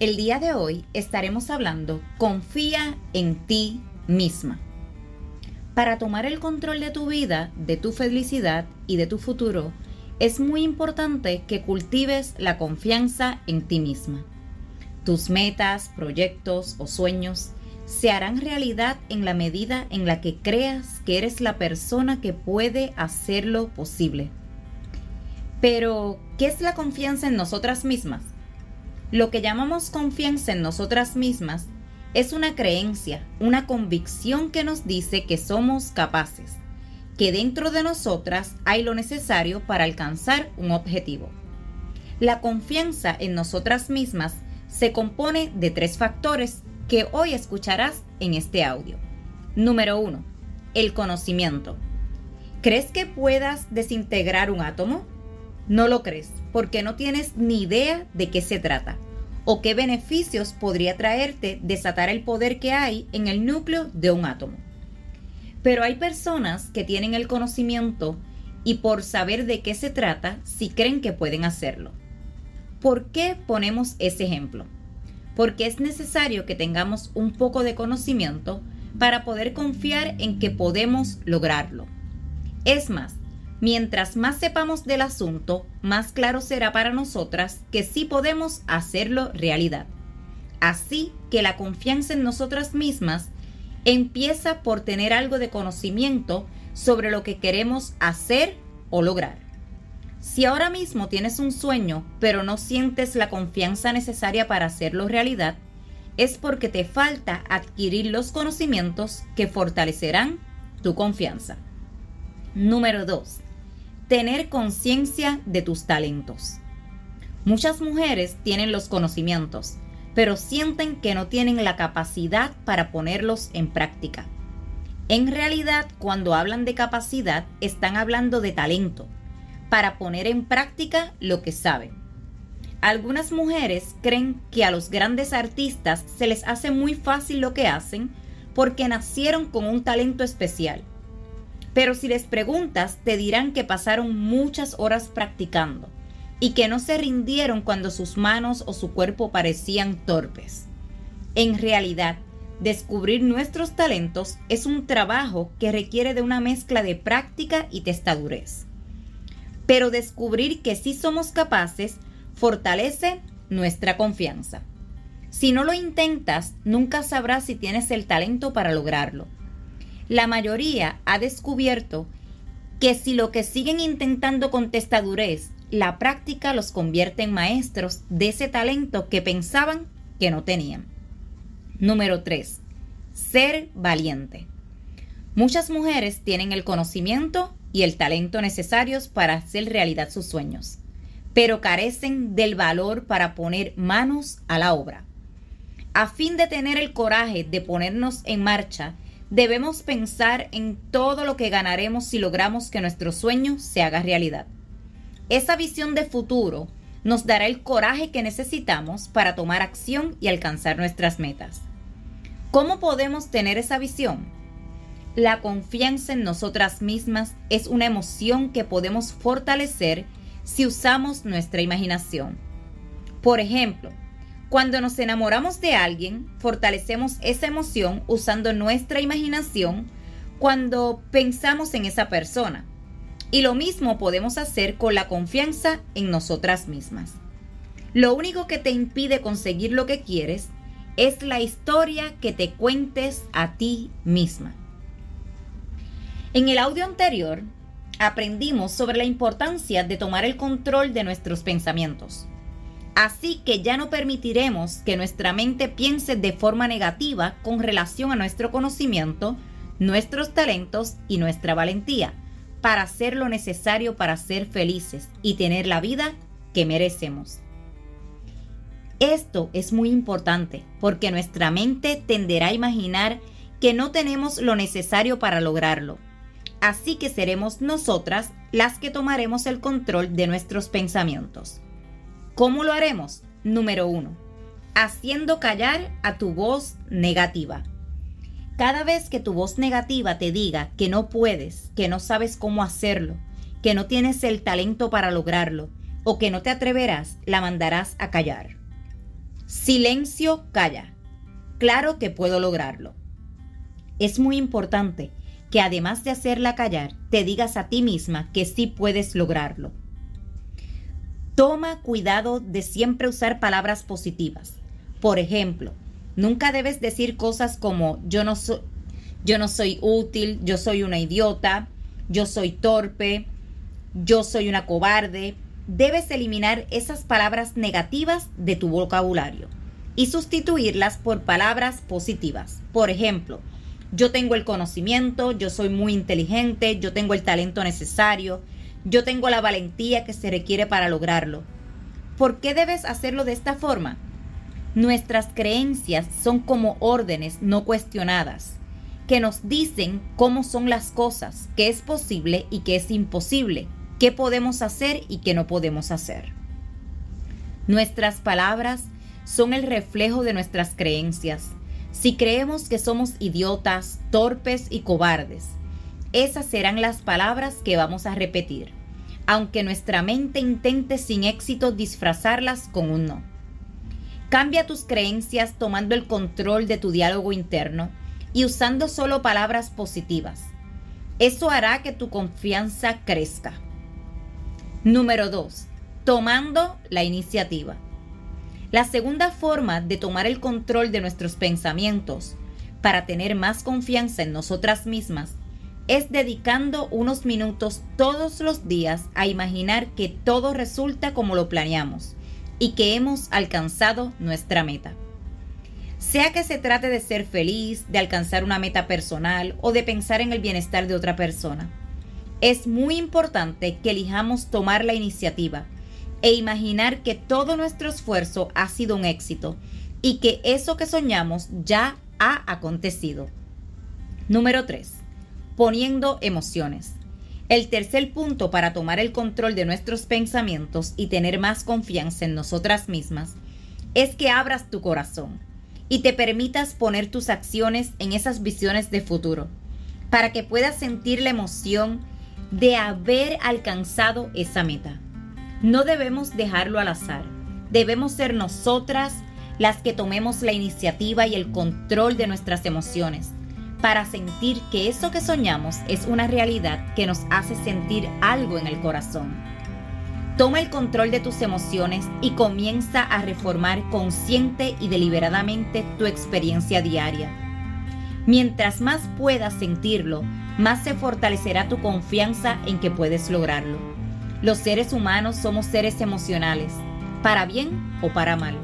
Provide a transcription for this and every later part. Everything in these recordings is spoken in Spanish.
el día de hoy estaremos hablando Confía en ti misma. Para tomar el control de tu vida, de tu felicidad y de tu futuro, es muy importante que cultives la confianza en ti misma. Tus metas, proyectos o sueños se harán realidad en la medida en la que creas que eres la persona que puede hacerlo posible. Pero, ¿qué es la confianza en nosotras mismas? Lo que llamamos confianza en nosotras mismas es una creencia, una convicción que nos dice que somos capaces, que dentro de nosotras hay lo necesario para alcanzar un objetivo. La confianza en nosotras mismas se compone de tres factores que hoy escucharás en este audio. Número 1. El conocimiento. ¿Crees que puedas desintegrar un átomo? No lo crees porque no tienes ni idea de qué se trata o qué beneficios podría traerte desatar el poder que hay en el núcleo de un átomo. Pero hay personas que tienen el conocimiento y por saber de qué se trata, si creen que pueden hacerlo. ¿Por qué ponemos ese ejemplo? Porque es necesario que tengamos un poco de conocimiento para poder confiar en que podemos lograrlo. Es más, Mientras más sepamos del asunto, más claro será para nosotras que sí podemos hacerlo realidad. Así que la confianza en nosotras mismas empieza por tener algo de conocimiento sobre lo que queremos hacer o lograr. Si ahora mismo tienes un sueño, pero no sientes la confianza necesaria para hacerlo realidad, es porque te falta adquirir los conocimientos que fortalecerán tu confianza. Número 2 tener conciencia de tus talentos. Muchas mujeres tienen los conocimientos, pero sienten que no tienen la capacidad para ponerlos en práctica. En realidad, cuando hablan de capacidad, están hablando de talento, para poner en práctica lo que saben. Algunas mujeres creen que a los grandes artistas se les hace muy fácil lo que hacen porque nacieron con un talento especial pero si les preguntas, te dirán que pasaron muchas horas practicando y que no se rindieron cuando sus manos o su cuerpo parecían torpes. En realidad, descubrir nuestros talentos es un trabajo que requiere de una mezcla de práctica y testadurez. Pero descubrir que sí somos capaces fortalece nuestra confianza. Si no lo intentas, nunca sabrás si tienes el talento para lograrlo la mayoría ha descubierto que si lo que siguen intentando con testadurez, la práctica los convierte en maestros de ese talento que pensaban que no tenían. Número 3. Ser valiente. Muchas mujeres tienen el conocimiento y el talento necesarios para hacer realidad sus sueños, pero carecen del valor para poner manos a la obra. A fin de tener el coraje de ponernos en marcha debemos pensar en todo lo que ganaremos si logramos que nuestro sueño se haga realidad. Esa visión de futuro nos dará el coraje que necesitamos para tomar acción y alcanzar nuestras metas. ¿Cómo podemos tener esa visión? La confianza en nosotras mismas es una emoción que podemos fortalecer si usamos nuestra imaginación. Por ejemplo, cuando nos enamoramos de alguien, fortalecemos esa emoción usando nuestra imaginación cuando pensamos en esa persona. Y lo mismo podemos hacer con la confianza en nosotras mismas. Lo único que te impide conseguir lo que quieres es la historia que te cuentes a ti misma. En el audio anterior aprendimos sobre la importancia de tomar el control de nuestros pensamientos. Así que ya no permitiremos que nuestra mente piense de forma negativa con relación a nuestro conocimiento, nuestros talentos y nuestra valentía, para hacer lo necesario para ser felices y tener la vida que merecemos. Esto es muy importante porque nuestra mente tenderá a imaginar que no tenemos lo necesario para lograrlo. Así que seremos nosotras las que tomaremos el control de nuestros pensamientos. ¿Cómo lo haremos? Número 1. Haciendo callar a tu voz negativa. Cada vez que tu voz negativa te diga que no puedes, que no sabes cómo hacerlo, que no tienes el talento para lograrlo o que no te atreverás, la mandarás a callar. Silencio, calla. Claro que puedo lograrlo. Es muy importante que además de hacerla callar, te digas a ti misma que sí puedes lograrlo. Toma cuidado de siempre usar palabras positivas. Por ejemplo, nunca debes decir cosas como yo no, soy, yo no soy útil, yo soy una idiota, yo soy torpe, yo soy una cobarde, debes eliminar esas palabras negativas de tu vocabulario y sustituirlas por palabras positivas. Por ejemplo, yo tengo el conocimiento, yo soy muy inteligente, yo tengo el talento necesario, yo tengo la valentía que se requiere para lograrlo. ¿Por qué debes hacerlo de esta forma? Nuestras creencias son como órdenes no cuestionadas, que nos dicen cómo son las cosas, qué es posible y qué es imposible qué podemos hacer y qué no podemos hacer. Nuestras palabras son el reflejo de nuestras creencias. Si creemos que somos idiotas, torpes y cobardes, esas serán las palabras que vamos a repetir, aunque nuestra mente intente sin éxito disfrazarlas con un no. Cambia tus creencias tomando el control de tu diálogo interno y usando solo palabras positivas. Eso hará que tu confianza crezca. Número 2. Tomando la iniciativa. La segunda forma de tomar el control de nuestros pensamientos para tener más confianza en nosotras mismas es dedicando unos minutos todos los días a imaginar que todo resulta como lo planeamos y que hemos alcanzado nuestra meta. Sea que se trate de ser feliz, de alcanzar una meta personal o de pensar en el bienestar de otra persona es muy importante que elijamos tomar la iniciativa e imaginar que todo nuestro esfuerzo ha sido un éxito y que eso que soñamos ya ha acontecido. Número 3. Poniendo emociones. El tercer punto para tomar el control de nuestros pensamientos y tener más confianza en nosotras mismas es que abras tu corazón y te permitas poner tus acciones en esas visiones de futuro, para que puedas sentir la emoción de haber alcanzado esa meta. No debemos dejarlo al azar. Debemos ser nosotras las que tomemos la iniciativa y el control de nuestras emociones para sentir que eso que soñamos es una realidad que nos hace sentir algo en el corazón. Toma el control de tus emociones y comienza a reformar consciente y deliberadamente tu experiencia diaria. Mientras más puedas sentirlo, más se fortalecerá tu confianza en que puedes lograrlo. Los seres humanos somos seres emocionales, para bien o para mal.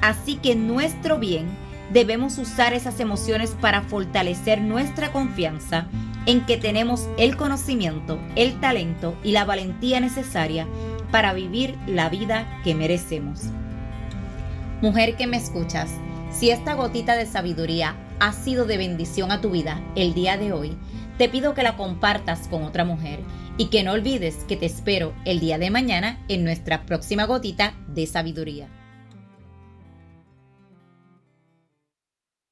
Así que nuestro bien debemos usar esas emociones para fortalecer nuestra confianza en que tenemos el conocimiento, el talento y la valentía necesaria para vivir la vida que merecemos. Mujer que me escuchas, si esta gotita de sabiduría ha sido de bendición a tu vida el día de hoy, te pido que la compartas con otra mujer y que no olvides que te espero el día de mañana en nuestra próxima gotita de sabiduría.